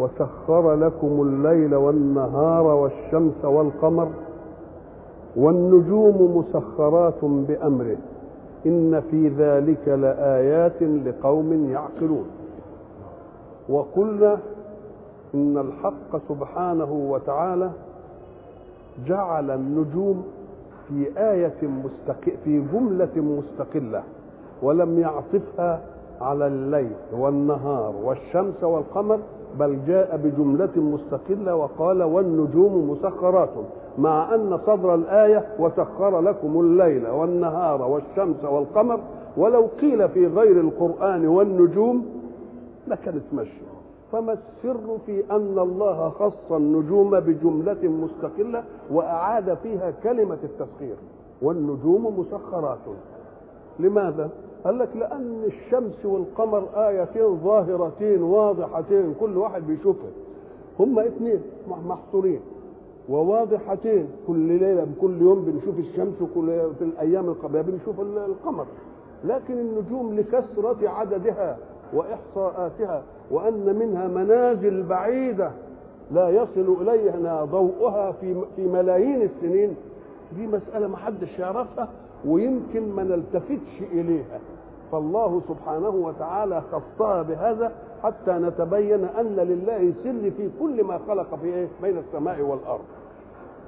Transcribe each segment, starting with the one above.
وسخر لكم الليل والنهار والشمس والقمر والنجوم مسخرات بأمره. إن في ذلك لآيات لقوم يعقلون. وقلنا إن الحق سبحانه وتعالى جعل النجوم في آية مستقل في جملة مستقلة ولم يعطفها على الليل والنهار والشمس والقمر بل جاء بجملة مستقلة وقال والنجوم مسخرات مع أن صدر الآية وسخر لكم الليل والنهار والشمس والقمر ولو قيل في غير القرآن والنجوم لكانت مشي فما السر في أن الله خص النجوم بجملة مستقلة وأعاد فيها كلمة التسخير؟ والنجوم مسخرات. لماذا؟ قال لك لأن الشمس والقمر آيتين ظاهرتين واضحتين كل واحد بيشوفها. هما اثنين محصورين. وواضحتين كل ليلة كل يوم بنشوف الشمس وكل في الأيام القبلية بنشوف القمر. لكن النجوم لكثرة عددها وإحصاءاتها وأن منها منازل بعيدة لا يصل إليها ضوءها في في ملايين السنين. دي مسألة ما حدش يعرفها. ويمكن ما نلتفتش إليها. فالله سبحانه وتعالى خصها بهذا حتى نتبين أن لله سر في كل ما خلق في إيه؟ بين السماء والأرض.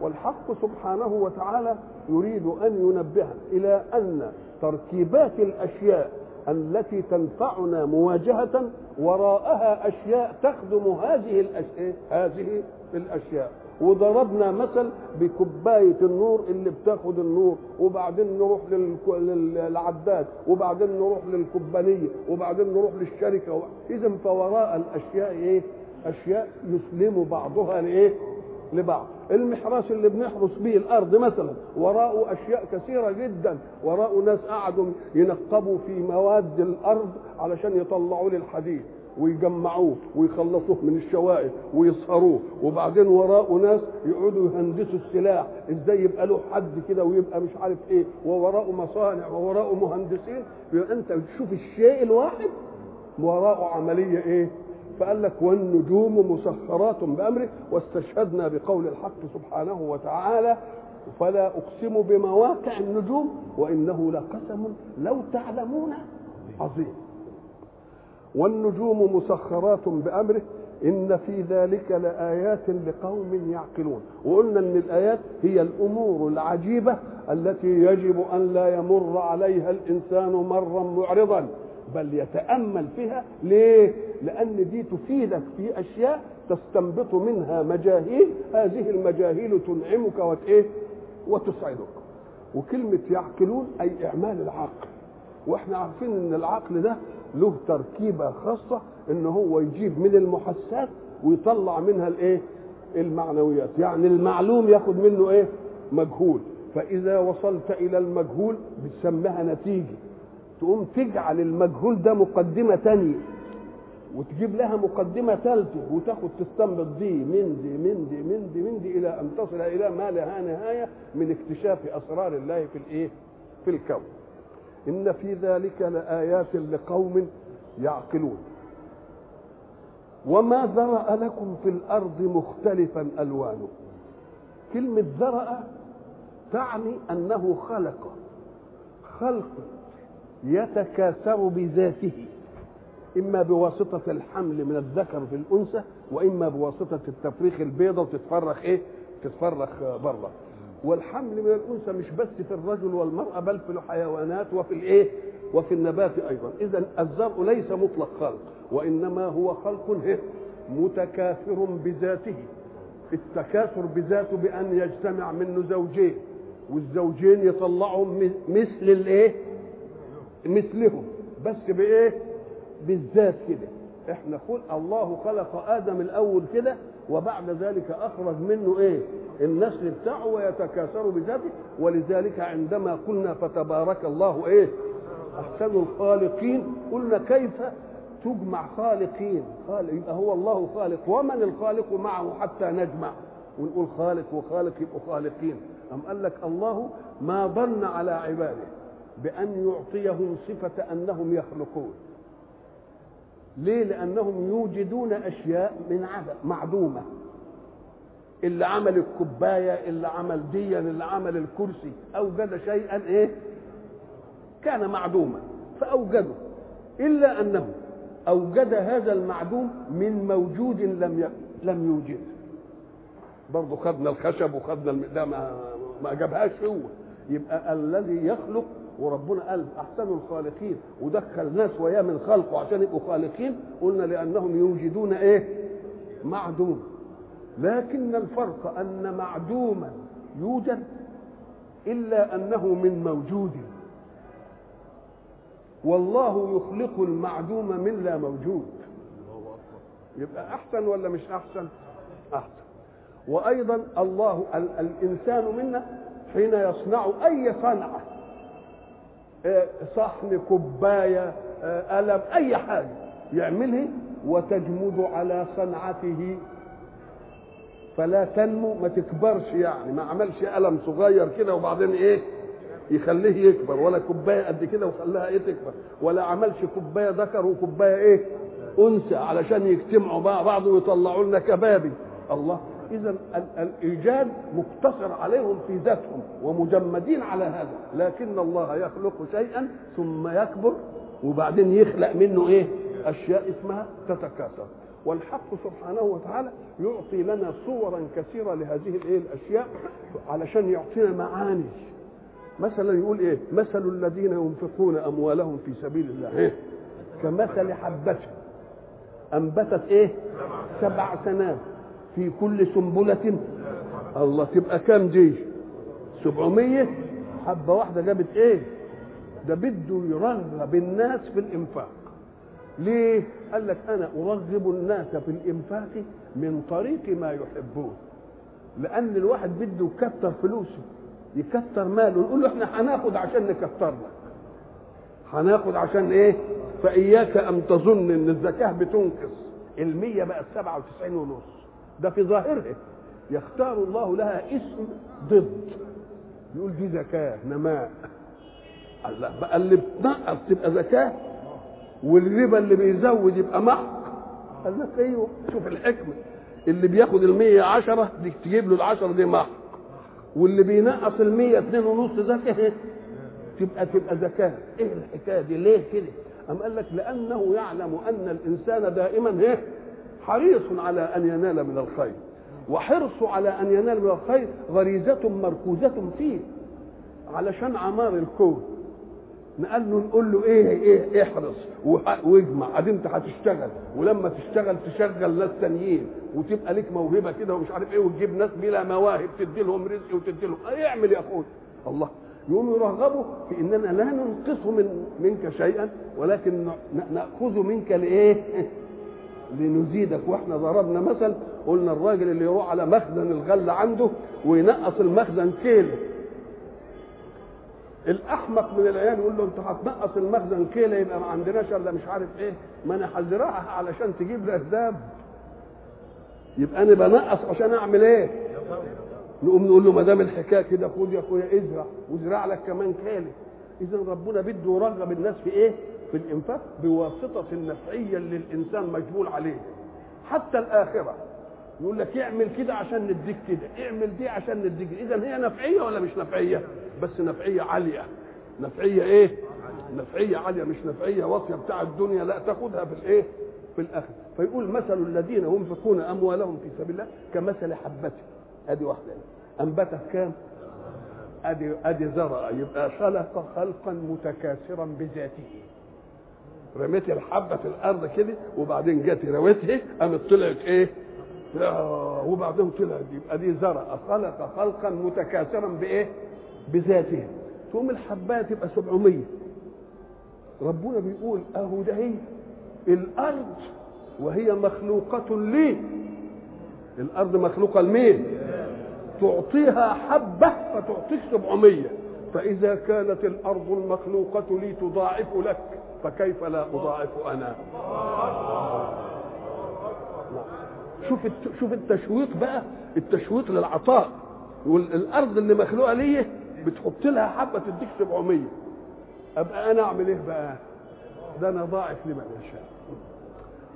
والحق سبحانه وتعالى يريد أن ينبهنا إلى أن تركيبات الأشياء التي تنفعنا مواجهة وراءها أشياء تخدم هذه الأشياء هذه الأشياء. وضربنا مثل بكوباية النور اللي بتاخد النور وبعدين نروح للعداد وبعدين نروح للكوبانية وبعدين نروح للشركة إذا فوراء الأشياء إيه؟ أشياء يسلم بعضها لإيه؟ لبعض المحراس اللي بنحرس به الأرض مثلا وراءه أشياء كثيرة جدا وراءه ناس قعدوا ينقبوا في مواد الأرض علشان يطلعوا لي الحديد ويجمعوه ويخلصوه من الشوائب ويصهروه وبعدين وراءه ناس يقعدوا يهندسوا السلاح. إزاي يبقى له حد كده ويبقى مش عارف إيه. ووراءه مصانع ووراءه مهندسين. أنت تشوف الشيء الواحد وراءه عملية إيه. فقال لك والنجوم مسخرات بأمره. واستشهدنا بقول الحق سبحانه وتعالى فلا أقسم بمواقع النجوم وإنه لقسم لو تعلمون عظيم. والنجوم مسخرات بأمره إن في ذلك لآيات لقوم يعقلون. وقلنا إن الآيات هي الأمور العجيبة التي يجب أن لا يمر عليها الإنسان مرا معرضا بل يتأمل فيها. ليه؟ لأن دي تفيدك في أشياء تستنبط منها مجاهيل. هذه المجاهيل تنعمك وتإيه؟ وتسعدك. وكلمة يعقلون أي إعمال العقل. وإحنا عارفين إن العقل ده له تركيبة خاصة إن هو يجيب من المحسات ويطلع منها الإيه؟ المعنويات. يعني المعلوم ياخد منه إيه؟ مجهول. فإذا وصلت إلى المجهول بتسميها نتيجة. تقوم تجعل المجهول ده مقدمة تانية. وتجيب لها مقدمة ثالثة وتاخد تستنبط دي من دي من دي من دي من دي إلى أن تصل إلى ما لها نهاية من اكتشاف أسرار الله في الإيه؟ في الكون. إن في ذلك لآيات لقوم يعقلون. وما ذرأ لكم في الأرض مختلفا ألوانه. كلمة ذرأ تعني أنه خلق خلق يتكاثر بذاته إما بواسطة الحمل من الذكر في الأنثى وإما بواسطة التفريخ البيضه وتتفرخ إيه تتفرخ بره والحمل من الأنثى مش بس في الرجل والمرأة بل في الحيوانات وفي الإيه؟ وفي النبات أيضا. اذا الزرع ليس مطلق خلق وإنما هو خلق متكاثر بذاته. التكاثر بذاته بأن يجتمع منه زوجين والزوجين يطلعوا مثل الإيه؟ مثلهم. بس بإيه؟ بالذات كده. إحنا خلق الله خلق آدم الأول كده وبعد ذلك أخرج منه إيه؟ النسل بتاعه ويتكاثر بذاته. ولذلك عندما قلنا فتبارك الله إيه؟ أحسن الخالقين قلنا كيف تجمع خالقين؟ خالق يبقى هو الله خالق. ومن الخالق معه حتى نجمع. ونقول خالق وخالق يبقوا خالقين. أم قال لك الله ما ظن على عباده بأن يعطيهم صفة أنهم يخلقون. ليه؟ لأنهم يوجدون أشياء من عدم معدومة. اللي عمل الكوباية اللي عمل ديا اللي عمل الكرسي أوجد شيئا إيه؟ كان معدوما فأوجده. إلا أنه أوجد هذا المعدوم من موجود لم لم يوجد. برضه خدنا الخشب وخدنا الم... ده ما, ما جابهاش هو. يبقى الذي يخلق وربنا قال أحسن الخالقين ودخل ناس وياه من خلقه عشان يبقوا خالقين قلنا لأنهم يوجدون إيه؟ معدوم. لكن الفرق أن معدوما يوجد إلا أنه من موجود. والله يخلق المعدوم من لا موجود. يبقى أحسن ولا مش أحسن؟ أحسن. وأيضا الله ال الإنسان منا حين يصنع أي صنعة صحن كوباية قلم أي حاجة يعملها وتجمد على صنعته. فلا تنمو ما تكبرش يعني ما عملش قلم صغير كده وبعدين إيه؟ يخليه يكبر ولا كوباية قد كده وخلاها إيه تكبر ولا عملش كوباية ذكر وكوباية إيه؟ أنثى علشان يجتمعوا مع بعض ويطلعوا لنا كبابي. الله اذا الإيجاد مقتصر عليهم في ذاتهم ومجمدين على هذا لكن الله يخلق شيئا ثم يكبر وبعدين يخلق منه إيه؟ أشياء اسمها تتكاثر. والحق سبحانه وتعالى يعطي لنا صورا كثيره لهذه الإيه؟ الأشياء علشان يعطينا معاني. مثلا يقول إيه؟ مثل الذين ينفقون أموالهم في سبيل الله. إيه؟ كمثل حبة أنبتت إيه؟ سبع سنات في كل سنبلة. الله تبقى كام دي سبعمية. حبة واحدة جابت إيه؟ ده بده يرغب الناس في الإنفاق. ليه؟ قال لك أنا أرغب الناس في الإنفاق من طريق ما يحبون. لأن الواحد بده يكتر فلوسه يكتر ماله. نقول له إحنا هناخد عشان نكتر لك. هناخد عشان إيه؟ فإياك أن تظن إن الزكاة بتنقص. المية بقت سبعة وتسعين ونص. ده في ظاهرها. يختار الله لها اسم ضد. يقول دي زكاة نماء الله بقى اللي بتنقص تبقى زكاة والربا اللي بيزود يبقى محق قال لك أيوه شوف الحكمة. اللي بياخد المية عشرة دي تجيب له العشرة دي محق واللي بينقص المية اتنين ونص زكاة تبقى تبقى زكاة. إيه الحكاية دي؟ ليه كده؟ أم قال لك لأنه يعلم أن الإنسان دائما إيه؟ حريص على أن ينال من الخير. وحرصه على أن ينال من الخير غريزة مركوزة فيه. علشان عمار الكون. نقال له نقول له إيه إيه احرص. واجمع. ادي أنت هتشتغل. ولما تشتغل تشغل ناس تانيين. وتبقى لك موهبة كده ومش عارف إيه وتجيب ناس بلا مواهب تدي لهم رزق وتدي لهم اعمل يا أخوي. الله. يقوم يرغبوا في إننا لا ننقص من منك شيئا ولكن ناخذ منك لإيه؟ لنزيدك وإحنا ضربنا مثل قلنا الراجل اللي يروح على مخزن الغل عنده وينقص المخزن كيلو. الأحمق من العيال يقول له انت هتنقص المخزن كيلو يبقى ما عندناش إلا مش عارف إيه. ما أنا هزرعها علشان تجيب لي أسباب. يبقى أنا بنقص عشان أعمل إيه؟ نقوم نقول له ما دام الحكاية كده خد يا أخويا إزرع وازرع لك كمان كيلو. اذا ربنا بده يرغب الناس في إيه؟ في الإنفاق بواسطة النفعيه اللي الانسان مجبول عليه. حتى الآخرة يقول لك اعمل كده عشان نديك كده اعمل دي عشان نديك اذا هي نفعية ولا مش نفعية؟ بس نفعية عالية. نفعية إيه؟ نفعية عالية مش نفعية. واطيه بتاع الدنيا لا تاخدها في الإيه؟ في الآخر فيقول مثل الذين ينفقون أموالهم في سبيل الله كمثل حبة. أدي واحدة. انبتت كام؟ أدي أدي زرع. يبقى خلق خلقا متكاثرا بذاته. رميت الحبه في الأرض كده وبعدين جت رويتها قامت طلعت إيه؟ وبعدين طلعت يبقى دي زرع خلق خلقا متكاثرا بإيه؟ بذاته. تقوم الحباية تبقى 700 ربنا بيقول أهو ده هي الأرض وهي مخلوقة لي. الأرض مخلوقة لمين؟ تعطيها حبة فتعطيك 700 فإذا كانت الأرض المخلوقة لي تضاعف لك. فكيف لا أضاعف أنا؟ شوف شوف التشويق بقى التشويق للعطاء يقول الأرض اللي مخلوقة ليه بتحط لها حبة تديك 700 أبقى أنا أعمل إيه بقى؟ ده أنا ضاعف لمن يشاء.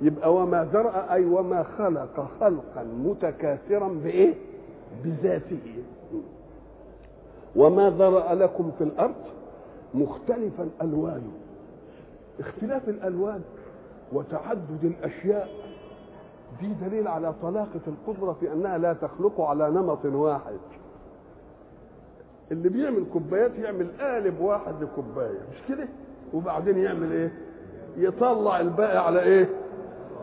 يبقى وما ذرأ أي وما خلق خلقا متكاثرا بإيه؟ بذاته. وما ذرأ لكم في الأرض مختلفا ألوانه. اختلاف الألوان وتعدد الأشياء دي دليل على طلاقة القدرة في أنها لا تخلق على نمط واحد. اللي بيعمل كوبايات يعمل قالب واحد لكوباية مش كده؟ وبعدين يعمل إيه؟ يطلع الباقي على إيه؟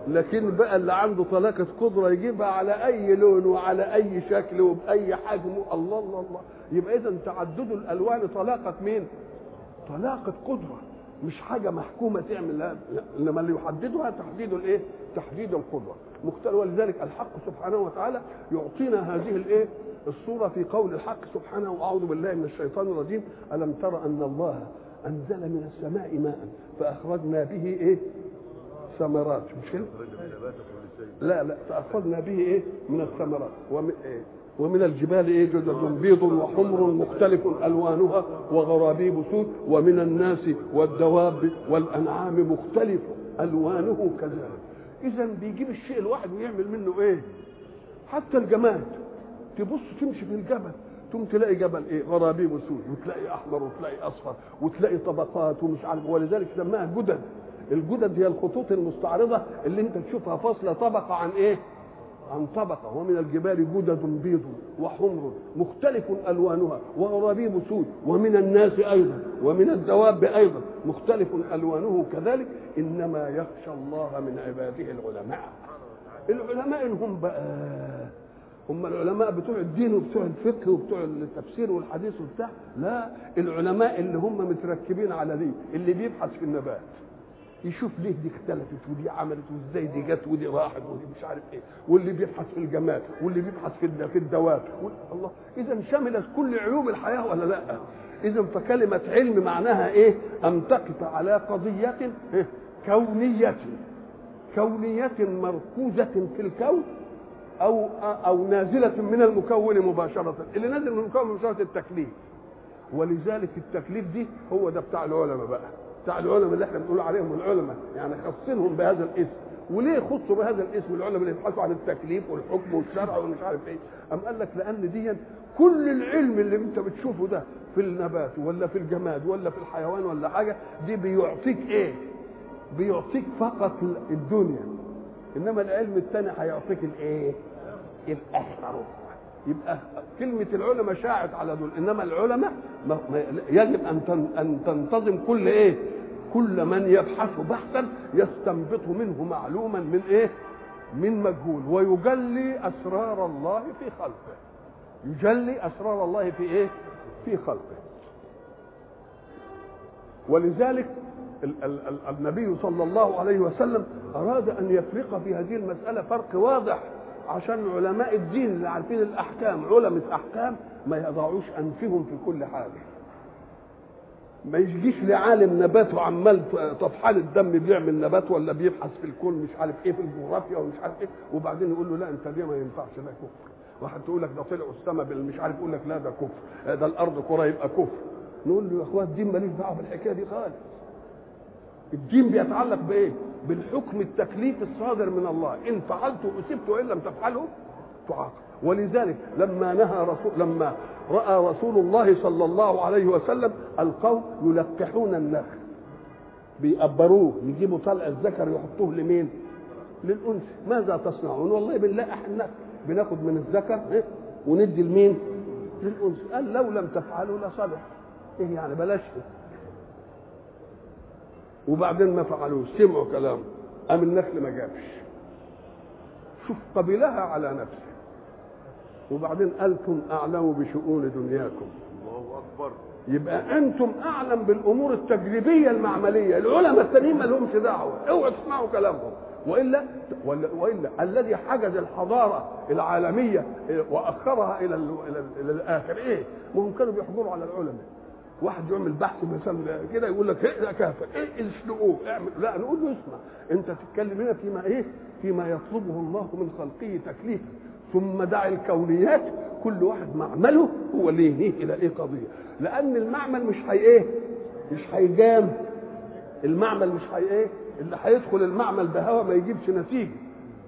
لكن بقى اللي عنده طلاقة قدرة يجيبها على أي لون وعلى أي شكل وبأي حجم. الله الله الله. يبقى إذا تعدد الألوان طلاقة مين؟ طلاقة قدرة. مش حاجة محكومة تعمل لا إنما اللي يحددها تحديد الإيه؟ تحديد القدرة مختلف ولذلك الحق سبحانه وتعالى يعطينا هذه الإيه؟ الصورة في قول الحق سبحانه وأعوذ بالله من الشيطان الرجيم ألم تر أن الله أنزل من السماء ماء فأخرجنا به إيه؟ ثمرات مش كده؟ لا لا فأخذنا به إيه؟ من الثمرات ومن إيه؟ ومن الجبال إيه جدد بيض وحمر مختلف ألوانها وغرابيب سود ومن الناس والدواب والأنعام مختلف ألوانه كذلك. اذا بيجيب الشيء الواحد ويعمل منه إيه؟ حتى الجماد. تبص تمشي في الجبل ثم تلاقي جبل إيه؟ غرابيب سود وتلاقي أحمر وتلاقي أصفر وتلاقي طبقات ومش عارف ولذلك سماها جدد. الجدد هي الخطوط المستعرضة اللي أنت تشوفها فاصلة طبقة عن إيه؟ عن طبقة ومن الجبال جدد بيض وحمر مختلف ألوانها وغرابيب سود ومن الناس أيضا ومن الدواب أيضا مختلف ألوانه كذلك. إنما يخشى الله من عباده العلماء. العلماء هم بقى هم العلماء بتوع الدين وبتوع الفقه وبتوع التفسير والحديث وبتاع. لا العلماء اللي هم متركبين على دي اللي بيبحث في النبات. يشوف ليه دي اختلفت ودي عملت وازاي دي جت ودي راحت ودي مش عارف إيه واللي بيبحث في الجمال واللي بيبحث في في الدواب الله اذا شملت كل عيوب الحياة ولا لأ؟ اذا فكلمة علم معناها إيه؟ أن تقف على قضية إيه؟ كونية كونية مركوزة في الكون أو أو نازلة من المكون مباشرة اللي نازل من المكون مباشرة التكليف. ولذلك التكليف دي هو ده بتاع العلماء بقى. بتاع العلماء اللي إحنا بنقول عليهم العلماء يعني خاصينهم بهذا الاسم. وليه خصوا بهذا الاسم العلماء اللي يبحثوا عن التكليف والحكم والشرع ومش عارف إيه؟ أم قال لك لأن دي كل العلم اللي أنت بتشوفه ده في النبات ولا في الجماد ولا في الحيوان ولا حاجة دي بيعطيك إيه؟ بيعطيك فقط الدنيا. إنما العلم الثاني هيعطيك الإيه؟ الآخر يبقى كلمة العلماء شاعت على دول إنما العلماء يجب أن أن تنتظم كل إيه؟ كل من يبحث بحثا يستنبط منه معلوما من إيه؟ من مجهول ويجلي أسرار الله في خلقه يجلي أسرار الله في إيه؟ في خلقه ولذلك النبي صلى الله عليه وسلم أراد أن يفرق في هذه المسألة فرق واضح عشان علماء الدين اللي عارفين الأحكام علماء احكام ما يضعوش أنفهم في كل حاجة. ما يجيش لعالم نبات وعمال طفحان الدم بيعمل نبات ولا بيبحث في الكون مش عارف إيه في الجغرافيا ومش عارف إيه وبعدين يقول له لا أنت دي ما ينفعش ده كفر؟ واحد تقول لك ده طلعوا السماء مش عارف يقول لك لا ده كفر. ده الأرض كرة يبقى كفر. نقول له يا اخوات الدين ماليش دعوة بالحكاية دي خالص. الدين بيتعلق بإيه؟ بالحكم التكليف الصادر من الله. إن فعلته اصبت وإن لم تفعله تعاقب. ولذلك لما نهى رسول لما رأى رسول الله صلى الله عليه وسلم القوم يلقحون النخل. بيقبروه يجيبوا طلع الذكر يحطوه لمين؟ للأنثى. ماذا تصنعون؟ والله بنلقح النخل بناخد من الذكر إيه؟ وندي لمين؟ للأنثى. قال لو لم تفعلوا لصلح إيه يعني؟ بلاش. وبعدين ما فعلوش سمعوا كلامه قام النخل ما جابش. شوف قبلها على نفسه. وبعدين أنتم أعلم بشؤون دنياكم. الله أكبر. يبقى أنتم أعلم بالأمور التجريبية المعملية. العلماء التانيين ما لهمش دعوة. اوعوا تسمعوا كلامهم. وإلا ولا وإلا الذي حجز الحضارة العالمية وأخرها إلى ال إلى, ال إلى الآخر إيه؟ ما هم كانوا بيحضروا على العلماء. واحد يعمل بحث مثلا كده يقول لك ده كافر إيه اسلقوه اعمل. لا نقول له اسمع. انت تتكلم هنا فيما إيه؟ فيما يطلبه الله من خلقه تكليفا. ثم دع الكونيات كل واحد معمله هو اللي ينهيه إلى إيه قضية. لأن المعمل مش هي إيه؟ مش هيجام المعمل مش هي إيه؟ اللي هيدخل المعمل بهوى ما يجيبش نتيجة.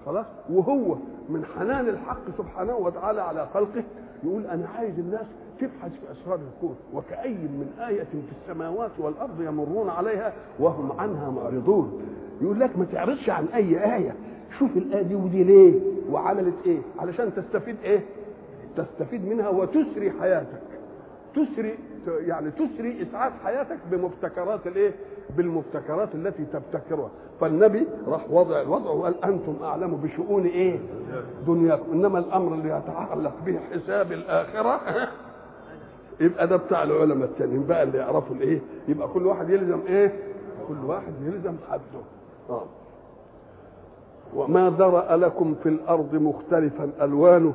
خلاص؟ وهو من حنان الحق سبحانه وتعالى على خلقه يقول أنا عايز الناس تبحث في أسرار الكون وكأي من آية في السماوات والأرض يمرون عليها وهم عنها معرضون. يقول لك ما تعرضش عن أي آية. شوف الآية دي ودي ليه؟ وعملت إيه؟ علشان تستفيد إيه؟ تستفيد منها وتسري حياتك. تسري يعني تسري اسعاد حياتك بمبتكرات الإيه؟ بالمبتكرات التي تبتكرها، فالنبي راح وضع الوضع وقال أنتم أعلم بشؤون إيه؟ دنياكم، إنما الأمر اللي يتعلق به حساب الآخرة يبقى ده بتاع العلماء التانيين بقى اللي يعرفوا الإيه؟ يبقى كل واحد يلزم إيه؟ كل واحد يلزم حده. آه وما ذرأ لكم في الأرض مختلفا ألوانه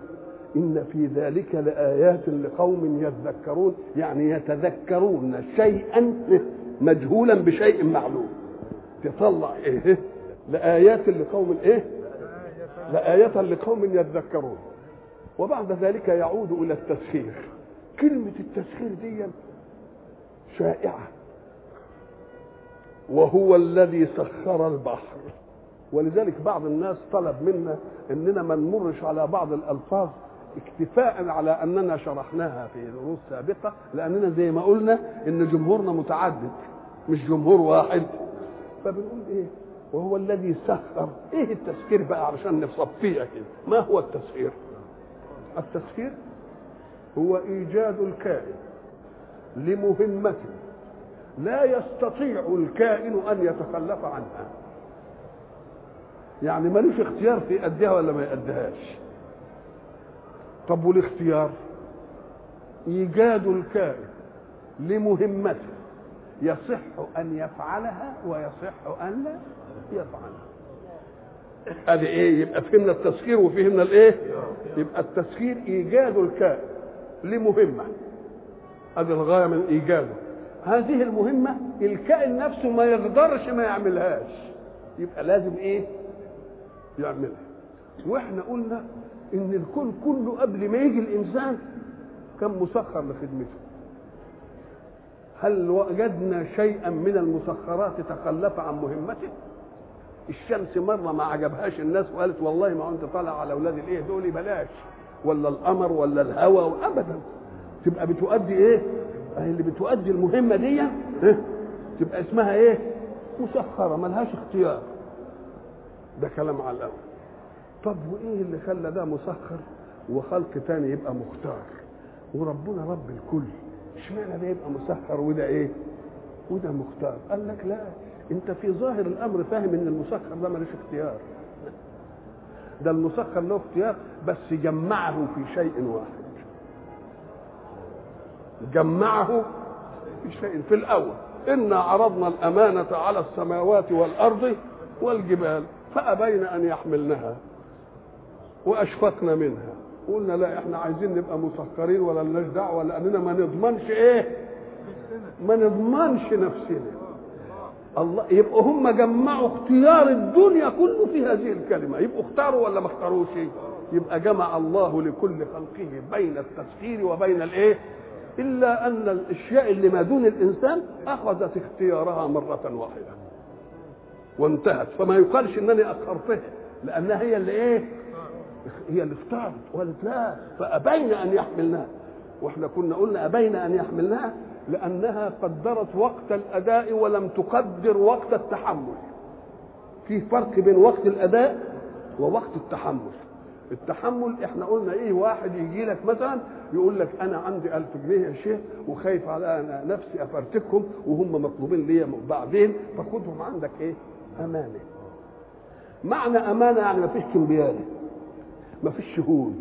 إن في ذلك لآيات لقوم يذكرون يعني يتذكرون شيئا مجهولا بشيء معلوم. تطلع إيه؟ لآيات لقوم إيه؟ لآية لقوم يذكرون. وبعد ذلك يعود إلى التسخير. كلمة التسخير دي شائعة. وهو الذي سخر البحر. ولذلك بعض الناس طلب منا إننا ما نمرش على بعض الألفاظ اكتفاء على أننا شرحناها في دروس سابقة لأننا زي ما قلنا إن جمهورنا متعدد مش جمهور واحد. فبنقول إيه؟ وهو الذي سخر. إيه التسخير بقى علشان نصفيها كده؟ ما هو التسخير؟ التسخير هو إيجاد الكائن لمهمة لا يستطيع الكائن أن يتخلف عنها. يعني ملوش اختيار في يأديها ولا ما يأديهاش. طب والاختيار؟ إيجاد الكائن لمهمته يصح أن يفعلها ويصح أن لا يفعلها. ادي إيه؟ يبقى فهمنا التسخير وفهمنا الإيه؟ يبقى التسخير إيجاد الكائن لمهمة. ادي الغاية من إيجاده. هذه المهمة الكائن نفسه ما يقدرش ما يعملهاش. يبقى لازم إيه؟ يعملها. وإحنا قلنا إن الكون كله قبل ما يجي الإنسان كان مسخر لخدمته هل وجدنا شيئا من المسخرات تخلف عن مهمته؟ الشمس مرة ما عجبهاش الناس وقالت والله ما أنت طالع على أولاد الإيه دول؟ بلاش. ولا القمر ولا الهواء ابدا. تبقى بتؤدي إيه؟ اللي بتؤدي المهمة دي إيه؟ تبقى اسمها إيه؟ مسخرة ملهاش اختيار. ده كلام على الأول. طب وإيه اللي خلى ده مسخر وخلق تاني يبقى مختار؟ وربنا رب الكل. اشمعنى ده يبقى مسخر وده إيه؟ وده مختار. قال لك لا أنت في ظاهر الأمر فاهم إن المسخر ده ملوش اختيار. ده المسخر له اختيار بس جمعه في شيء واحد. جمعه في شيء. في الأول إنا عرضنا الأمانة على السماوات والأرض والجبال فأبين أن يحملنها. وأشفقنا منها. قلنا لا إحنا عايزين نبقى مسخرين ولا لناش دعوه لأننا ما نضمنش إيه؟ ما نضمنش نفسنا. الله يبقوا هم جمعوا اختيار الدنيا كله في هذه الكلمة. يبقوا اختاروا ولا ما اختاروش؟ يبقى جمع الله لكل خلقه بين التسخير وبين الإيه؟ إلا أن الأشياء اللي ما دون الإنسان أخذت اختيارها مرة واحدة. وانتهت. فما يقالش إنني أخرتها لانها هي اللي إيه هي اللي اختارت وقالت لا فأبين أن يحملناها وإحنا كنا قلنا أبين أن يحملناها لأنها قدرت وقت الأداء ولم تقدر وقت التحمل. في فرق بين وقت الأداء ووقت التحمل. التحمل إحنا قلنا إيه واحد يجي لك مثلا يقول لك أنا عندي ألف جنيه يا شيخ وخايف على أنا نفسي أفرتكهم وهم مطلوبين ليا بعدين فخدهم عندك إيه؟ أمانة. معنى أمانة يعني ما فيش كمبياله ما فيش شهود.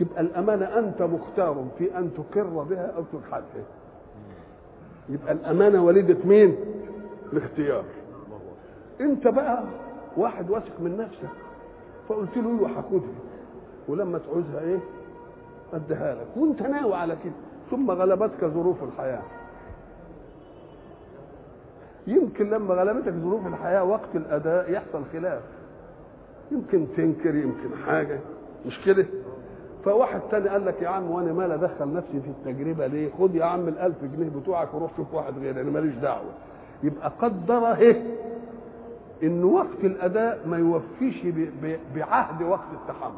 تبقى الأمانة أنت مختار في أن تقر بها أو تجحدها يبقى الأمانة وليدة مين؟ الاختيار. أنت بقى واحد واثق من نفسك. فقلت له أيوه هاخدها. ولما تعوزها إيه؟ أديها لك. وأنت ناوي على كده. ثم غلبتك ظروف الحياة. يمكن لما غلبتك ظروف الحياة وقت الأداء يحصل خلاف. يمكن تنكر يمكن حاجة. مش كده؟ فواحد تاني قال لك يا عم وأنا مال ادخل نفسي في التجربة ليه؟ خد يا عم الألف جنيه بتوعك وروح شوف واحد غيري أنا ماليش دعوة. يبقى قدر إيه إن وقت الأداء ما يوفيش بعهد وقت التحمل.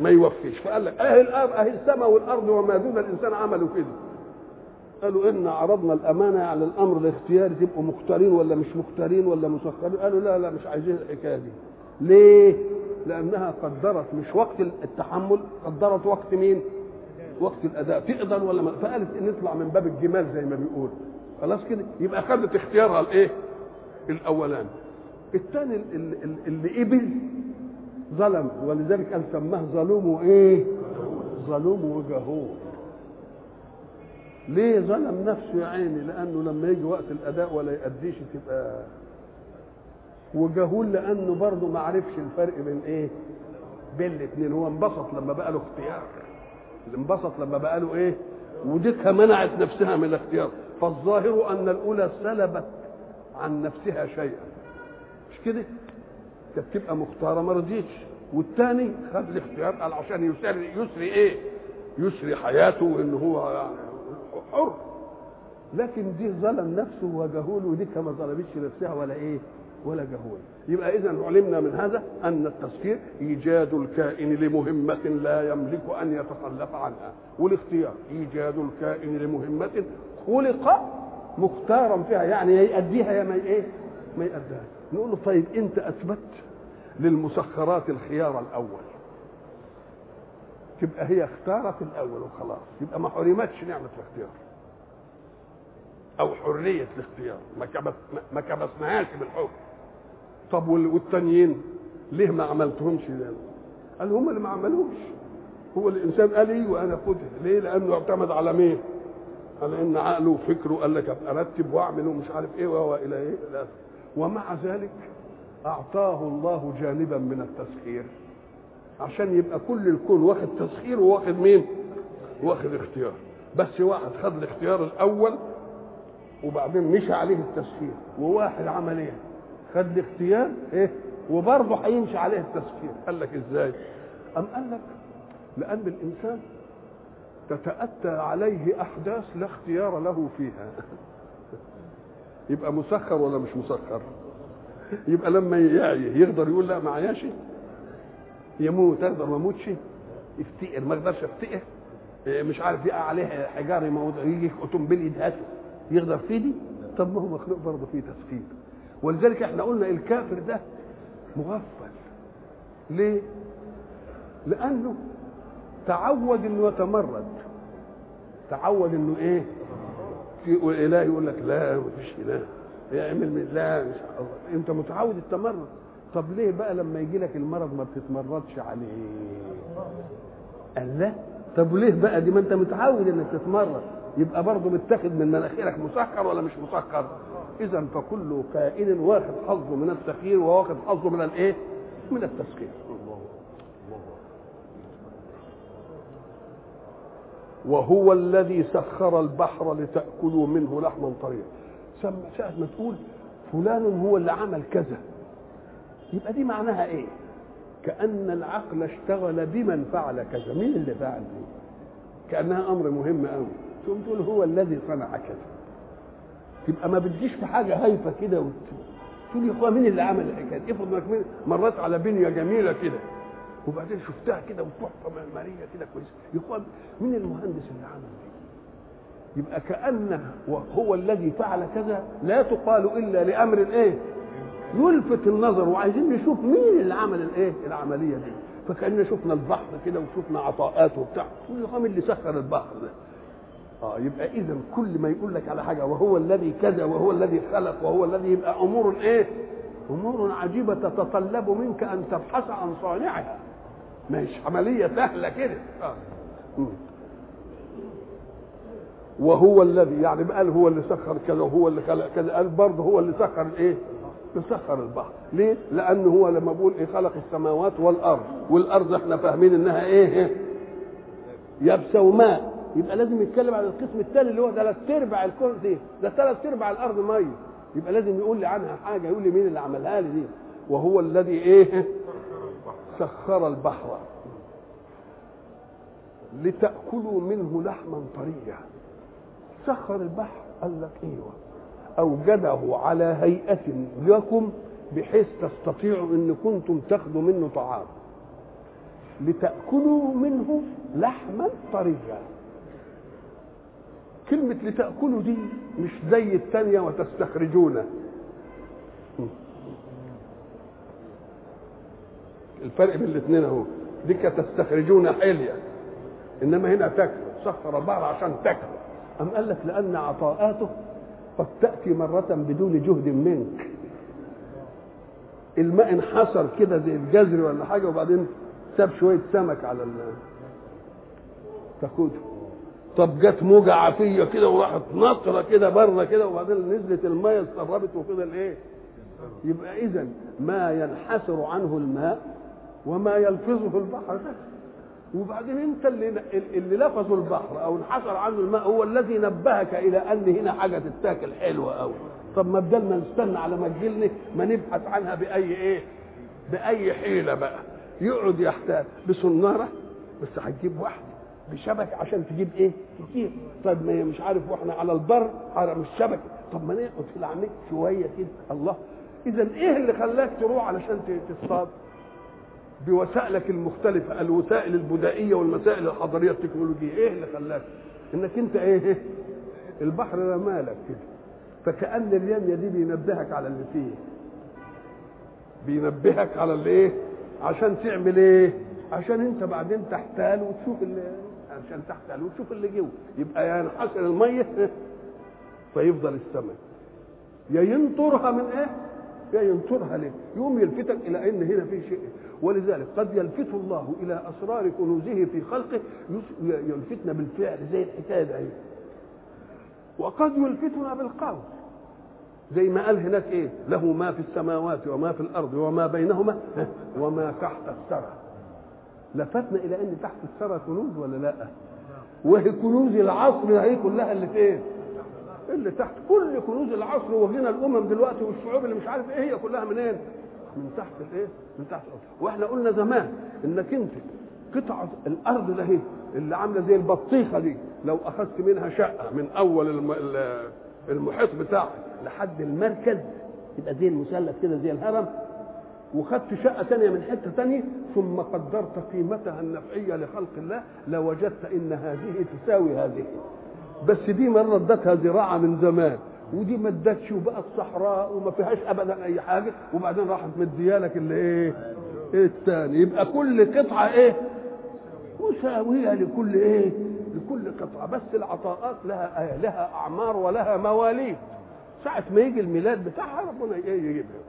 ما يوفيش. فقال لك اهي الأرض اهي السماء والأرض وما دون الإنسان عملوا كده. قالوا إن عرضنا الأمانة على الأمر الاختياري تبقوا مختارين ولا مش مختارين ولا مسخرين؟ قالوا لا لا مش عايزين الحكاية دي. ليه؟ لأنها قدرت مش وقت التحمل قدرت وقت مين؟ وقت الأداء. تقدر ولا ما؟ فقالت نطلع من باب الجمال زي ما بيقول. خلاص كده؟ يبقى خدت اختيارها الإيه؟ الاولاني الثاني اللي, قبل ظلم ولذلك قال سماه ظلوم وايه ظلوم وجهول ليه ظلم نفسه يا عيني؟ لأنه لما يجي وقت الأداء ولا يأديش تبقى وجهول لأنه برضه ما عرفش الفرق بين إيه؟ بين الاثنين هو انبسط لما بقى له اختيار. انبسط لما بقى له إيه؟ وديكها منعت نفسها من الاختيار. فالظاهر أن الأولى سلبت عن نفسها شيئا. مش كده؟ كانت تبقى مختارة ما رضيتش. والثاني خد الاختيار قال عشان يسري يسري إيه؟ يسري حياته وإن هو يعني حر لكن دي ظلم نفسه وجهول ودي ما ظلمتش نفسها ولا إيه؟ ولا جهول. يبقى اذا علمنا من هذا أن التسخير إيجاد الكائن لمهمة لا يملك أن يتخلف عنها. والاختيار إيجاد الكائن لمهمة خلق مختارا فيها يعني يأديها يا ما إيه؟ ما يأديها نقول له طيب أنت أثبت للمسخرات الخيار الأول. تبقى هي اختارت الأول وخلاص. يبقى ما حرمتش نعمة الاختيار. أو حرية الاختيار. ما كبس ما كبسناهاش بالحكم. طب وال- والتانيين ليه ما عملتهمش ده؟ قال هم اللي ما عملوش. هو الإنسان قال إيه وأنا خدها ليه؟ لأنه اعتمد على مين؟ على إن عقله وفكره قال لك ارتب وأعمل ومش عارف إيه وهو إلى إيه. ومع ذلك أعطاه الله جانبا من التسخير. عشان يبقى كل الكون واخد تسخير وواخد مين؟ واخد اختيار. بس واحد خد الاختيار الأول وبعدين مشى عليه التسخير وواحد عمل إيه خد الاختيار إيه؟ وبرضه هيمشي عليه التسخير. قال لك إزاي؟ أم قال لك لأن الإنسان تتأتى عليه أحداث لا اختيار له فيها. يبقى مسخر ولا مش مسخر؟ يبقى لما يعي يقدر يقول لا معياش يموت أقدر ما اموتش يفتقر ما أقدرش افتقر إيه مش عارف يقع عليه حجار يجي اوتومبيل يدهسه يقدر في دي؟ طب ما هو مخلوق برضه فيه تسخير. ولذلك إحنا قلنا الكافر ده مغفل. ليه؟ لأنه تعود إنه يتمرد. تعود إنه إيه؟ في إله يقول لك لا مفيش إله. يعمل من لا مش أنت متعود التمرد. طب ليه بقى لما يجي لك المرض ما بتتمردش عليه؟ قال لا. طب ليه بقى؟ دي ما انت متعود انك تتمرد يبقى برضه متاخد من مناخيرك مسكر ولا مش مسكر؟ اذا فكل كائن واخد حظه من التخيير وواخد حظه من الإيه؟ من التسخير. وهو الذي سخر البحر لتأكلوا منه لحما طريا. ساعة ما تقول فلان هو اللي عمل كذا. يبقى دي معناها إيه؟ كأن العقل اشتغل بمن فعل كذا مين اللي فعل دي. كأنها أمر مهم قوي تقوم تقول هو الذي صنع كذا. تبقى ما بتجيش في حاجة هايفة كده وت... تقول يا اخويا مين اللي عمل الحكاية دي؟ افرض إنك مريت على بنية جميلة كده. وبعدين شفتها كده وتحفة معماريه كده كويسة. يا اخويا مين المهندس اللي عمل دي؟ يبقى كأن هو الذي فعل كذا لا تقال إلا لأمر الإيه؟ يلفت النظر وعايزين نشوف مين اللي عمل الإيه؟ العملية دي فكأننا شفنا البحر كده وشفنا عطاءاته وبتاع مين اللي سخر البحر ده؟ آه يبقى اذا كل ما يقول لك على حاجة وهو الذي كذا وهو الذي خلق وهو الذي يبقى أمور إيه؟ أمور عجيبة تتطلب منك أن تبحث عن صانعها مش عملية سهلة كده آه. وهو الذي يعني قال هو اللي سخر كذا وهو اللي خلق كذا قال برضه هو اللي سخر الايه؟ يسخر البحر. ليه؟ لأنه هو لما بقول إيه خلق السماوات والأرض والأرض إحنا فاهمين إنها إيه؟ يابسة وماء. يبقى لازم يتكلم عن القسم الثاني اللي هو ثلاث أرباع الكون دي. ده ثلاث أرباع الأرض مية. يبقى لازم يقول لي عنها حاجة يقول لي مين اللي عملها لي دي. وهو الذي إيه؟ سخر البحر. لتأكلوا منه لحما طريا. سخر البحر قال لك إيوه. أوجده على هيئة لكم بحيث تستطيعوا إن كنتم تاخذوا منه طعام. لتأكلوا منه لحما طريا. كلمة لتأكلوا دي مش زي الثانية وتستخرجونه الفرق بين الاثنين أهو. دي تستخرجون حلية. إنما هنا تاكلوا. سخر البحر عشان تاكلوا. أم قال لك لأن عطاءاته قد تأتي مرة بدون جهد منك. الماء انحصر كده زي الجزر ولا حاجة وبعدين ساب شوية سمك على تاخده. طب جت موجة عافية كده وراحت نطره كده بره كده وبعدين نزلت الميه اتسربت وفضل إيه؟ يبقى اذا ما ينحسر عنه الماء وما يلفظه البحر. ده وبعدين انت اللي اللي لفظ البحر أو انحسر عنه الماء هو الذي نبهك إلى ان هنا حاجة تتاكل حلوة قوي طب ما بدل ما نستنى على ما تجيلنا ما نبحث عنها بأي إيه؟ بأي حيلة بقى. يقعد يحتاج بصنارة بس هتجيب واحدة بشبكة عشان تجيب إيه؟ كتير طب ما مش عارف وإحنا على البر على مش شبكة. طب ما نقعد في العميق شوية كده. الله. اذا إيه اللي خلاك تروح علشان تصطاد؟ بوسائلك المختلفة الوسائل البدائية والمسائل الحضارية التكنولوجية. إيه اللي خلاك؟ إنك أنت إيه؟ البحر رمالك كده فكأن اليمية دي بينبهك على اللي فيه. بينبهك على اللي إيه؟ عشان تعمل إيه؟ عشان أنت بعدين تحتال وتشوف اللي عشان تحتال وتشوف اللي جوه. يبقى ينحسر المية فيفضل السمك. يا ينطرها من إيه؟ يا ينطرها ليه؟ يقوم يلفتك إلى إن هنا في شيء. ولذلك قد يلفت الله إلى أسرار كنوزه في خلقه يلفتنا بالفعل زي الحكاية دي. وقد يلفتنا بالقول. زي ما قال هناك إيه؟ له ما في السماوات وما في الأرض وما بينهما وما تحت الثرى. لفتنا إلى أن تحت الثرى كنوز ولا لا؟ وهي كنوز العصر هي كلها اللي فين اللي تحت. كل كنوز العصر وغنى الأمم دلوقتي والشعوب اللي مش عارف إيه هي كلها منين؟ من تحت الايه؟ من تحت الأرض. وإحنا قلنا زمان إنك أنت قطعة الأرض ده هي اللي عاملة زي البطيخة دي. لو أخذت منها شقة من أول الم... المحيط بتاعك لحد المركز يبقى زي المثلث كده زي الهرم. وخدت شقة ثانية من حتة ثانية ثم قدرت قيمتها النفعية لخلق الله لوجدت إن هذه تساوي هذه. بس دي مرة ادتها زراعة من زمان. ودي ما ادتش وبقت صحراء وما فيهاش ابدا أي حاجة وبعدين راحت مديالك اللي إيه الثاني يبقى كل قطعة إيه؟ مساوية لكل إيه؟ لكل قطعة. بس العطاءات لها لها أعمار ولها مواليد. ساعة ما يجي الميلاد بتاعها ربنا إيه يجيبها.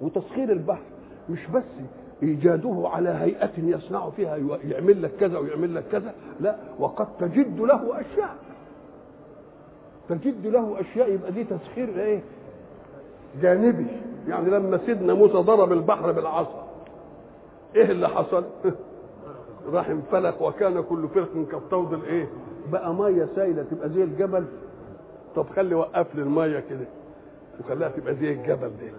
وتسخير البحر مش بس إيجاده على هيئة يصنع فيها يعمل لك كذا ويعمل لك كذا لا وقد تجد له أشياء. تجد له أشياء يبقى دي تسخير إيه؟ جانبي. يعني لما سيدنا موسى ضرب البحر بالعصا إيه اللي حصل؟ راح انفلق وكان كل فرق كالطود الإيه؟ بقى مية سايلة تبقى زي الجبل. طب خلي وقف لي المية كده. وخليها تبقى زي الجبل دي.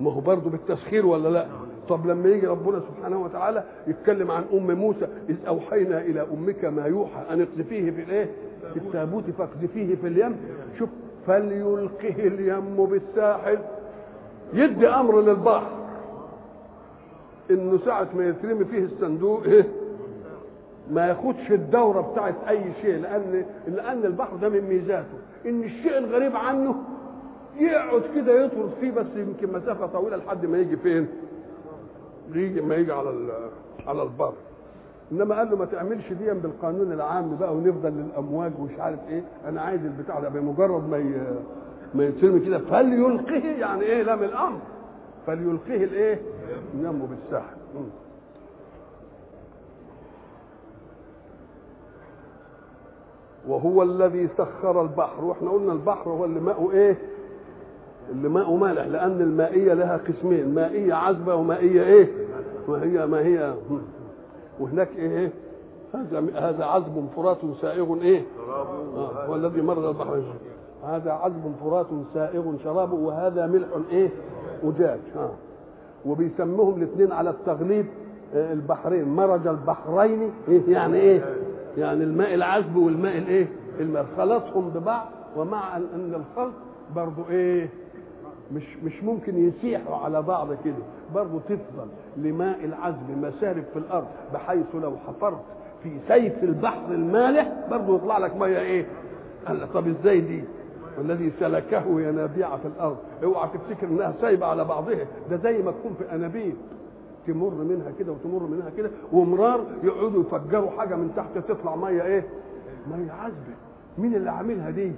ما هو برضه بالتسخير ولا لا؟ طب لما يجي ربنا سبحانه وتعالى يتكلم عن أم موسى إذ أوحينا إلى أمك ما يوحى أن اقذفيه في الإيه؟ في التابوت فاقذفيه في اليم. شوف فليلقه اليم بالساحل. يدي أمر للبحر. إنه ساعة ما يترمي فيه الصندوق إيه ما ياخدش الدورة بتاعت أي شيء لأن لأن البحر ده من ميزاته. إن الشيء الغريب عنه يقعد كده يطرد فيه بس يمكن مسافة طويلة لحد ما يجي فين؟ يجي ما يجي على على البر. إنما قال له ما تعملش دي بالقانون العام بقى ونفضل للأمواج ومش عارف إيه. أنا عايز البتاع ده بمجرد ما ي... ما يترمي كده. فليلقه يعني إيه لام الأمر. فليلقه الإيه؟ ينمو بالساحل وهو الذي سخر البحر. وإحنا قلنا البحر هو اللي ماءه إيه؟ اللي ماء مالح لأن المائية لها قسمين. مائية عذبة ومائية إيه؟ وهي ما هي وهناك إيه هذا هذا عذب فرات سائغ إيه؟ آه هو الذي مرض البحر. هذا عذب فرات سائغ شرابه وهذا ملح إيه؟ أجاج ها وبيسموهم الاثنين على التغليب آه، البحرين. مرج البحرين إيه؟ يعني إيه؟ يعني الماء العذب والماء الايه الماء. خلطهم ببعض ومع أن الخلط برضو إيه؟ مش مش ممكن يسيحوا على بعض كده. برضه تفضل لماء العذب مسارب في الأرض بحيث لو حفرت في سيف البحر المالح برضه يطلع لك مية إيه؟ قال لك طب إزاي دي؟ والذي سلكه ينابيع في الأرض. اوعى تفتكر إنها سايبة على بعضها. ده زي ما تكون في أنابيب. تمر منها كده وتمر منها كده ومرار يقعدوا يفجروا حاجة من تحت تطلع مية إيه؟ مية عذبه مين اللي عاملها دي؟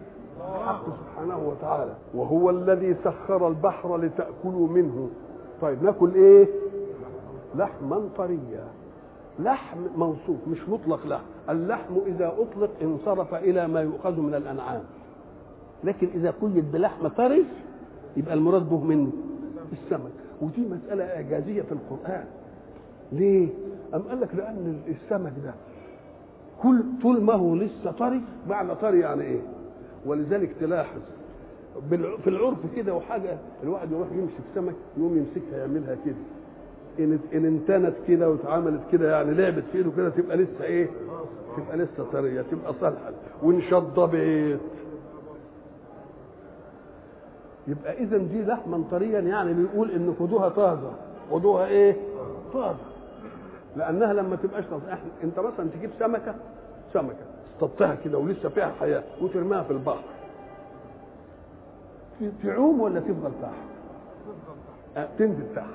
الحق سبحانه وتعالى. وهو الذي سخر البحر لتأكلوا منه. طيب ناكل إيه؟ لحما طريا لحم موصوف مش مطلق له اللحم إذا أطلق انصرف إلى ما يؤخذ من الأنعام. لكن إذا قيد بلحم طري يبقى المراد به منه السمك. ودي مسألة إعجازية في القرآن. ليه؟ أم قال لك لأن السمك ده كل طول ما هو لسه طري معنى طري يعني إيه؟ ولذلك تلاحظ في العرف كده وحاجة الواحد يروح يمسك سمك يقوم يمسكها يعملها كده. ان إن انتنت كده واتعملت كده يعني لعبت في إيده كده تبقى لسه إيه؟ تبقى لسه طرية تبقى صالحة. وإن شضبت يبقى اذا دي لحما طريا يعني بيقول إن خدوها طازة. خدوها إيه؟ طازة. لأنها لما تبقاش طازة. أنت مثلا تجيب سمكة سمكة. اصطدتها كده ولسه فيها حياة وترميها في البحر. تعوم ولا تفضل تحت؟ آه، تنزل تحت.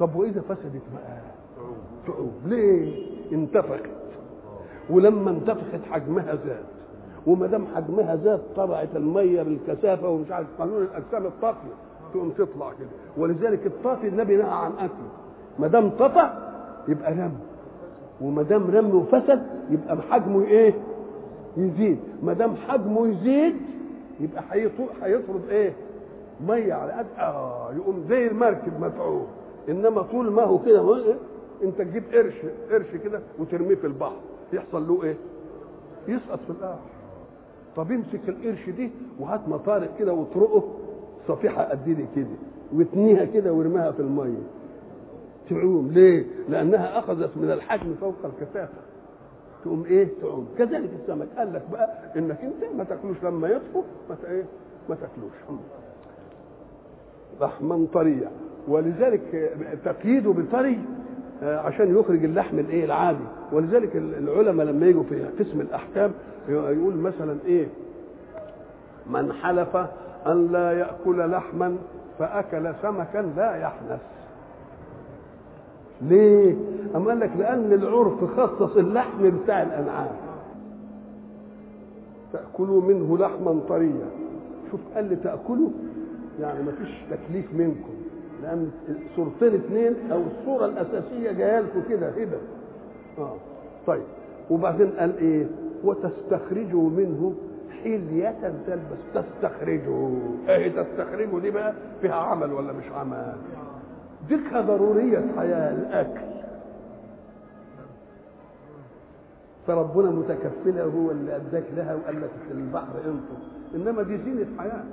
طب وإذا فسدت بقى تعوم. ليه؟ انتفخت. ولما انتفخت حجمها زاد. وما دام حجمها زاد طلعت المية بالكثافة ومش عارف قانون الأجسام الطافية تقوم تطلع كده. ولذلك الطافي النبي نهى عن أكله ما دام طفى يبقى رم وما دام رم وفسد يبقى حجمه إيه؟ يزيد ما دام حجمه يزيد يبقى هيفرض إيه؟ مية على قد آه يقوم زي المركب مدعوم إنما طول ما هو كده إيه؟ أنت تجيب قرش قرش كده وترميه في البحر يحصل له إيه؟ يسقط في القعر طب امسك القرش دي وهات مطارق كده واطرقه صفيحة قد كده واتنيها كده وارميها في المية تعوم. ليه؟ لأنها أخذت من الحجم فوق الكثافة. تقوم إيه؟ تعوم. كذلك السمك. قال لك بقى إنك أنت ما تاكلوش لما يطفو ما إيه؟ ما تاكلوش. لحما طريا. ولذلك تقييده بطري آه، عشان يخرج اللحم الإيه؟ العادي. ولذلك العلماء لما يجوا في قسم الأحكام يقول مثلا إيه؟ من حلف أن لا يأكل لحما فأكل سمكا لا يحنث. ليه؟ أم قال لك لأن العرف خصص اللحم بتاع الأنعام. تأكلوا منه لحما طريا. شوف قال لي تأكلوا؟ يعني ما فيش تكليف منكم. لأن صورتين اثنين أو الصورة الأساسية جاية لكم كده هبة آه. طيب. وبعدين قال إيه؟ وتستخرجوا منه حلية تلبس. تستخرجوا. إيه تستخرجوا؟ دي بقى فيها عمل ولا مش عمل؟ ديكها ضرورية حياة الأكل. فربنا متكفلة هو اللي أداك لها وقال لك في البحر انطر. إنما دي زينة حياة.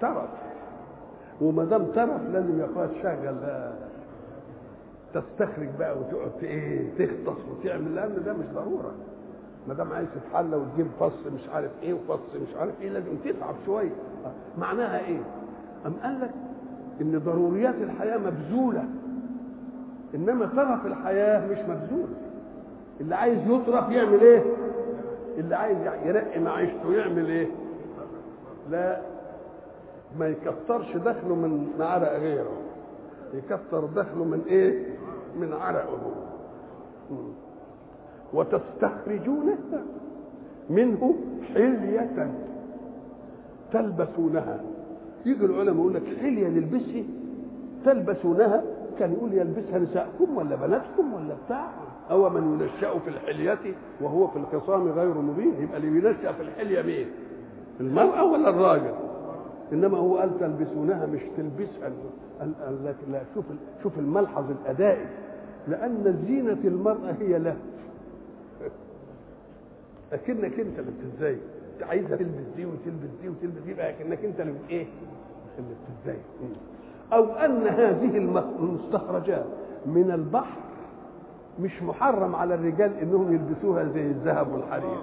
ترف. وما دام ترف لازم يا اخويا تشغل بقى تستخرج بقى وتقعد إيه تغطس وتعمل لأن ده مش ضرورة. ما دام عايز تتحلى وتجيب فص مش عارف إيه وفص مش عارف إيه لازم تتعب شوية. معناها إيه؟ أم قال لك إن ضروريات الحياة مبذولة إنما ترف الحياة مش مبذول اللي عايز يطرف يعمل إيه؟ اللي عايز يرقي معيشته يعمل إيه؟ لا ما يكترش دخله من عرق غيره يكتر دخله من إيه من عرقه هو مم. وتستخرجون منه حلية تلبسونها يجي العلماء يقول لك حلية نلبسها تلبسونها؟ كان يقول يلبسها نساءكم ولا بناتكم ولا بتاع؟ أو من ينشأ في الحلية وهو في الخصام غير مبين؟ يبقى اللي ينشأ في الحلية مين؟ المرأة ولا الراجل؟ إنما هو قال تلبسونها مش تلبسها قال لك لا شوف شوف الملحظ الأدائي. لأن زينة المرأة هي له لكنك أنت اللي بتتزين عايزه تلبس دي وتلبس دي وتلبس دي يبقى لكنك انت اللي إيه؟ اللي بتتزين أو أن هذه الم- المستخرجات من البحر مش محرم على الرجال إنهم يلبسوها زي الذهب والحرير.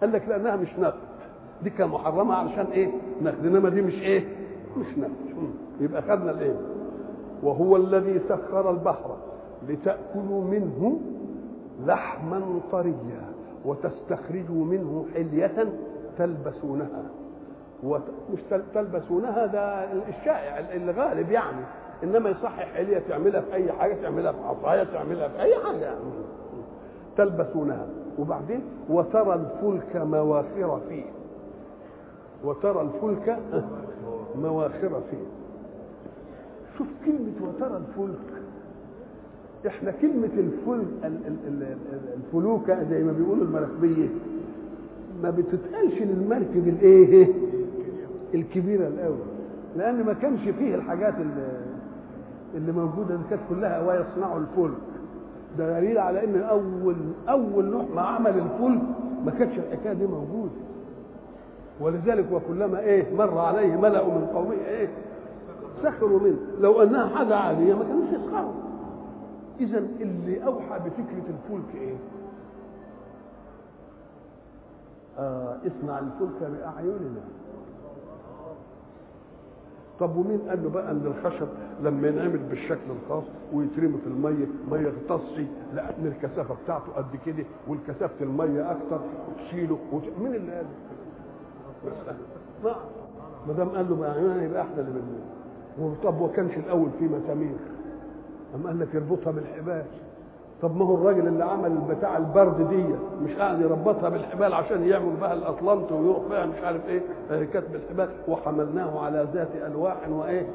قال لك لأنها مش نقد. دي كان محرمة علشان إيه؟ نقد. إنما دي مش إيه؟ مش نقد. يبقى خدنا الإيه؟ وهو الذي سخر البحر لتأكلوا منه لحما طريا. وتستخرجوا منه حلية تلبسونها. مش تل- تلبسونها ده الشائع الغالب يعني. إنما يصحح حلية تعملها في أي حاجة تعملها في عصاية تعملها في أي حاجة يعني. تلبسونها. وبعدين وترى الفلك مواخر فيه. وترى الفلك مواخر فيه. شوف كلمة وترى الفلك. إحنا كلمة الفلك ال- ال- ال- ال- الفلوكة زي ما بيقولوا المراكبية ما بتتقالش للمركب الايه؟ الكبيرة الأول. لأن ما كانش فيه الحاجات اللي, اللي موجودة دي كانت كلها ويصنعوا الفلك ده دليل على إن اول أول نوع ما عمل الفلك ما كانتش الحكاية دي موجودة. ولذلك وكلما إيه مر عليه ملأ من قومه إيه سخروا منه. لو أنها حاجة عادية ما كانوش يسخروا. اذا اللي أوحى بفكرة الفلك إيه؟ آه اصنع الفلك بأعيننا. طب ومين قال له بقى إن الخشب لما ينعمل بالشكل الخاص ويترمي في المية ما يغطسش لأن الكثافة بتاعته قد كده والكثافة المية أكتر وتشيله وت... مين اللي قال؟ نعم. ما دام قال له بأعيننا يبقى إحنا اللي بنقول طب وكانش الأول في مسامير. اما قال لك يربطها بالحبال طب ما هو الراجل اللي عمل بتاع البرد دي مش قاعد يربطها بالحبال عشان يعمل بها الاطلنط ويروح بها مش عارف إيه كانت بالحبال وحملناه على ذات ألواح وإيه.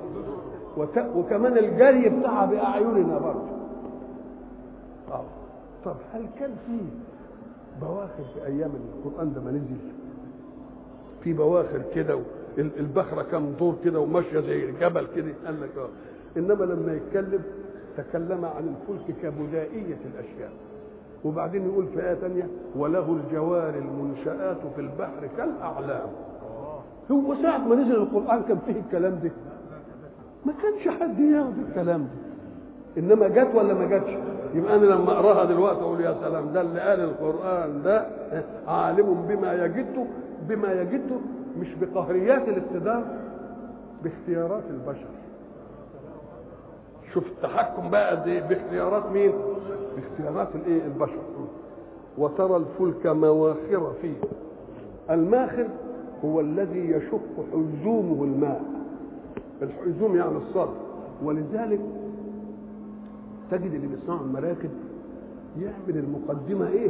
وكمان الجري بتاعها بأعيننا برضه آه. طب هل كان في بواخر في أيام القرآن ده ما نزل في بواخر كده ال- البخرة كام دور كده وماشية زي الجبل كده قال لك آه إنما لما يتكلم تكلم عن الفلك كبدائية الأشياء. وبعدين يقول في آية ثانية وله الجوار المنشآت في البحر كالأعلام. هو ساعة ما نزل القرآن كان فيه الكلام ده؟ ما كانش حد ياخد الكلام ده. إنما جت ولا ما جاتش يبقى أنا لما أقراها دلوقتي أقول يا سلام ده اللي قال القرآن ده عالم بما يجده بما يجده مش بقهريات الاقتدار باختيارات البشر. شوف التحكم بقى قد إيه باختيارات مين؟ باختيارات الإيه؟ البشر. وترى الفلك مواخر فيه. الماخر هو الذي يشق حزومه الماء. الحزوم يعني الصدر ولذلك تجد اللي بيصنعوا المراكب يعمل المقدمة إيه؟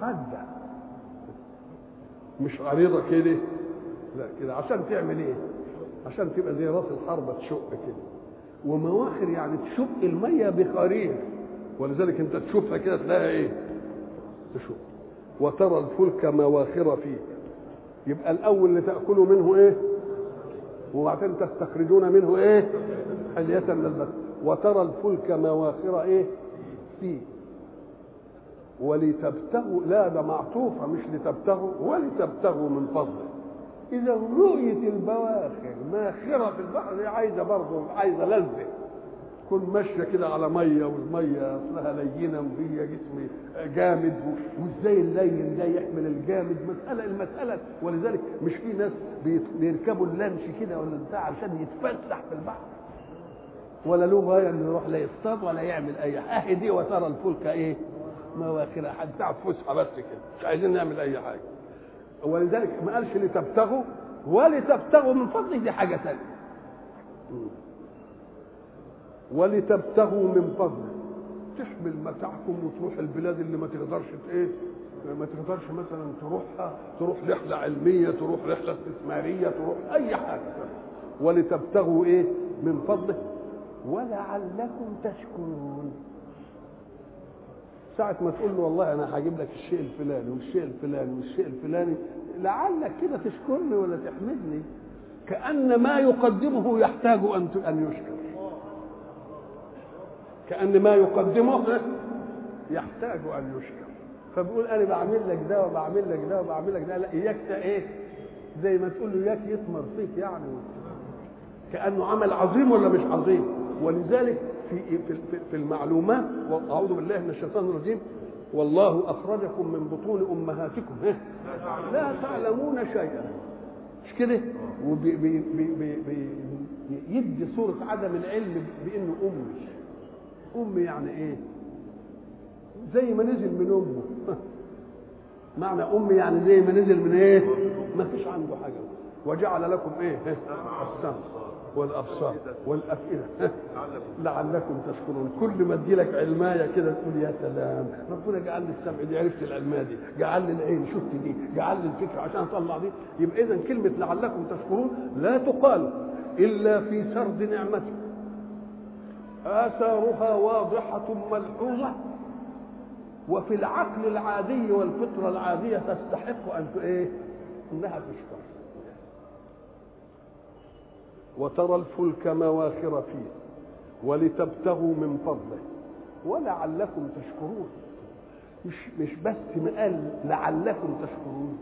حادة. مش عريضة كده؟ لا كده. عشان تعمل إيه؟ عشان تبقى زي راس الحربة تشق كده. ومواخر يعني تشق المية بخرير ولذلك انت تشوفها كده تلاقيها إيه؟ تشق. وترى الفلك مواخر فيه. يبقى الأول اللي تاكلوا منه إيه؟ وبعدين تستخرجون منه إيه؟ حلية للبس. وترى الفلك مواخر إيه؟ فيه. ولتبتغوا لا ده معطوفة مش لتبتغوا ولتبتغوا من فضله. إذا رؤية البواخر ماخرة في البحر دي عايزة برضه عايزة لذة. تكون ماشية كده على مية والمية أصلها لينة وهي جسم جامد وإزاي اللين ده يحمل الجامد؟ مسألة المسألة. ولذلك مش في ناس بيركبوا اللانش كده ولا بتاع عشان يتفسح في البحر. ولا له غاية إنه يروح لا يصطاد ولا يعمل أي حاجة. أهي دي وترى الفلك إيه؟ مواخر حد بتاع فسحة بس كده. مش عايزين نعمل أي حاجة. ولذلك ما قالش لتبتغوا ولتبتغوا من فضله دي حاجة ثانية ولتبتغوا من فضله. تحمل متاعكم وتروح البلاد اللي ما تقدرش إيه ما تقدرش مثلا تروحها تروح رحلة علمية تروح رحلة استثمارية تروح أي حاجة. ولتبتغوا إيه من فضله. ولعلكم تشكرون. ساعة ما تقول له والله أنا هجيب لك الشيء الفلاني والشيء الفلاني والشيء الفلاني لعلك كده تشكرني ولا تحمدني. كأن ما يقدمه يحتاج أن أن يشكر. كأن ما يقدمه يحتاج أن يشكر. فبيقول أنا بعمل لك ده وبعمل لك ده وبعمل لك ده. لا إياك إيه؟ زي ما تقول له إياك يثمر فيك يعني. كأنه عمل عظيم ولا مش عظيم؟ ولذلك في في في المعلومات وأعوذ بالله من الشيطان الرجيم. والله أخرجكم من بطون أمهاتكم لا تعلمون شيئا. مش كده؟ ويدي صورة عدم العلم بانه أمي. أمي يعني إيه؟ زي ما نزل من أمه. معنى أمي يعني زي ما نزل من إيه؟ ما فيش عنده حاجة. وجعل لكم إيه؟ السمع والأبصار والأفئدة. لعلكم تشكرون. كل ما ادي لك علماية كده تقول يا سلام. ربنا جعل لي السمع دي عرفت العلماية دي. جعل لي العين شفت دي. جعل لي الفكرة عشان أطلع دي. يبقى اذا كلمة لعلكم تشكرون لا تقال إلا في سرد نعمته آثارها واضحة ملحوظة وفي العقل العادي والفطرة العادية تستحق أن إيه؟ إنها تشكر. وترى الفلك مواخر فيه ولتبتغوا من فضله. ولعلكم تشكرون. مش مش بس قال لعلكم تشكرون.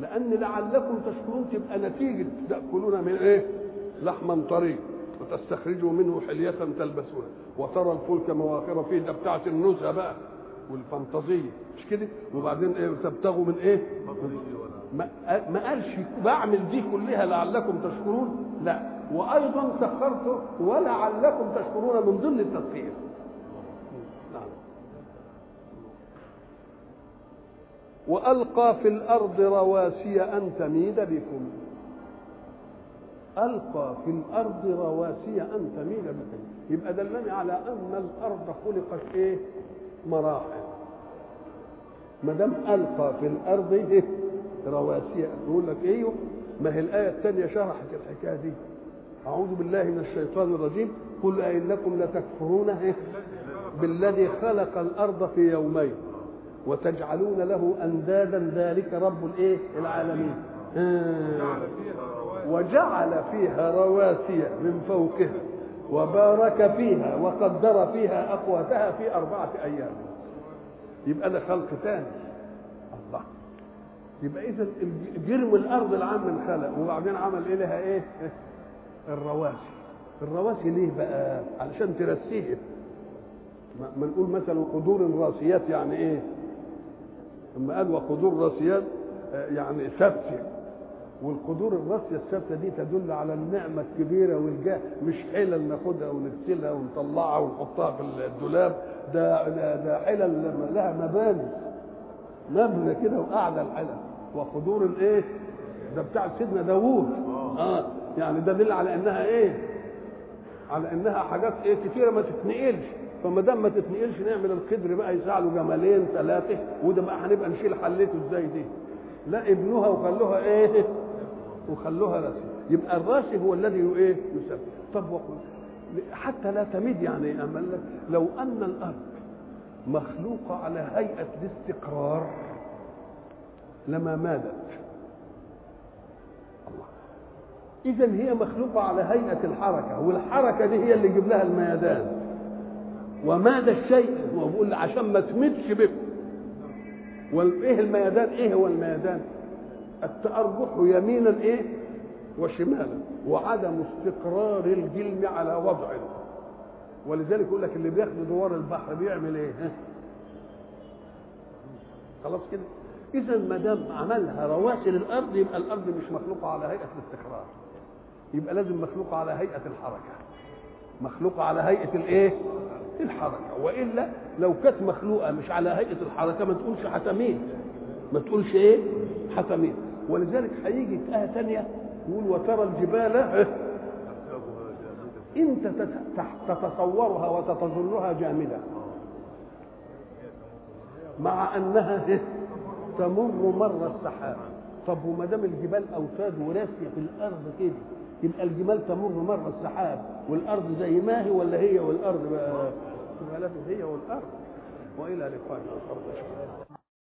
لأن لعلكم تشكرون تبقى نتيجة تأكلون من إيه؟ لحما طري وتستخرجوا منه حلية تلبسونها. وترى الفلك مواخر فيه ده بتاعت النزهة بقى والفانتازية. مش كده؟ وبعدين إيه؟ تبتغوا من إيه؟ ما, قالش بعمل دي كلها لعلكم تشكرون؟ لا. وأيضا سخرته ولعلكم تشكرون من ضمن التسخير. نعم. وألقى في الأرض رواسي أن تميد بكم. ألقى في الأرض رواسي أن تميد بكم. يبقى دلني على أن الأرض خلقت إيه؟ مراحل. ما دام ألقى في الأرض إيه؟ رواسي. يقول لك أيوه ما هي الآية الثانية شرحت الحكاية دي. أعوذ بالله من الشيطان الرجيم. قل انكم لتكفرون إيه؟ بالذي خلق الأرض في يومين وتجعلون له أندادا. ذلك رب الإيه؟ العالمين. آه. وجعل فيها رواسي من فوقها وبارك فيها وقدر فيها أقواتها في أربعة أيام. يبقى ده خلق ثاني. يبقى إذا جرم الأرض العام من خلق وبعدين عمل إيه لها إيه؟ الرواسي الرواسي ليه بقى؟ علشان ترسيه. ما نقول مثلا قدور راسيات يعني إيه؟ لما قال وقدور راسيات يعني ثابتة. والقدور الراسية الثابتة دي تدل على النعمة الكبيرة والجاه. مش حلل ناخدها ونغسلها ونطلعها ونحطها في الدولاب. ده ده, ده حلل لها مباني. مبنى كده وأعلى الحلل. وقدور الايه؟ ده بتاع سيدنا داوود. آه. يعني ده دليل على إنها إيه؟ على إنها حاجات إيه؟ كتيرة ما تتنقلش. فما دام ما تتنقلش نعمل القدر بقى يساعدوا جمالين ثلاثة وده بقى هنبقى نشيل حلته إزاي دي؟ لا ابنوها وخلوها إيه؟ وخلوها راسي. يبقى الراسي هو الذي إيه؟ يسبب طب وقل حتى لا تميد يعني أمل لك. لو أن الأرض مخلوقة على هيئة الاستقرار لما الله. اذا هي مخلوقة على هيئة الحركة والحركة دي هي اللي تجيب لها الميدان وماد الشيء؟ هو بيقول عشان ما تمدش بكم وايه الميدان إيه هو الميدان التأرجح يمينا إيه؟ وشمالا. وعدم استقرار الجلم على وضعه. ولذلك يقول لك اللي بياخد دوار البحر بيعمل إيه؟ خلاص كده. اذا ما دام عملها رواسي للأرض يبقى الأرض مش مخلوقة على هيئة الاستقرار. يبقى لازم مخلوقه على هيئة الحركة. مخلوقه على هيئة الإيه؟ الحركة. وإلا لو كانت مخلوقة مش على هيئة الحركة ما تقولش حتمين ما تقولش إيه؟ حتمين ولذلك هيجي في آية ثانية يقول وترى الجبال انت تتصورها وتتظنها جامدة. مع أنها تمر مر السحاب طب وما دام الجبال أوتاد وراسية في الأرض كده يبقى الجبال تمر مر السحاب والأرض زي ما هي ولا هي والأرض بقى؟ هي والأرض. وإلى لقاء آخر.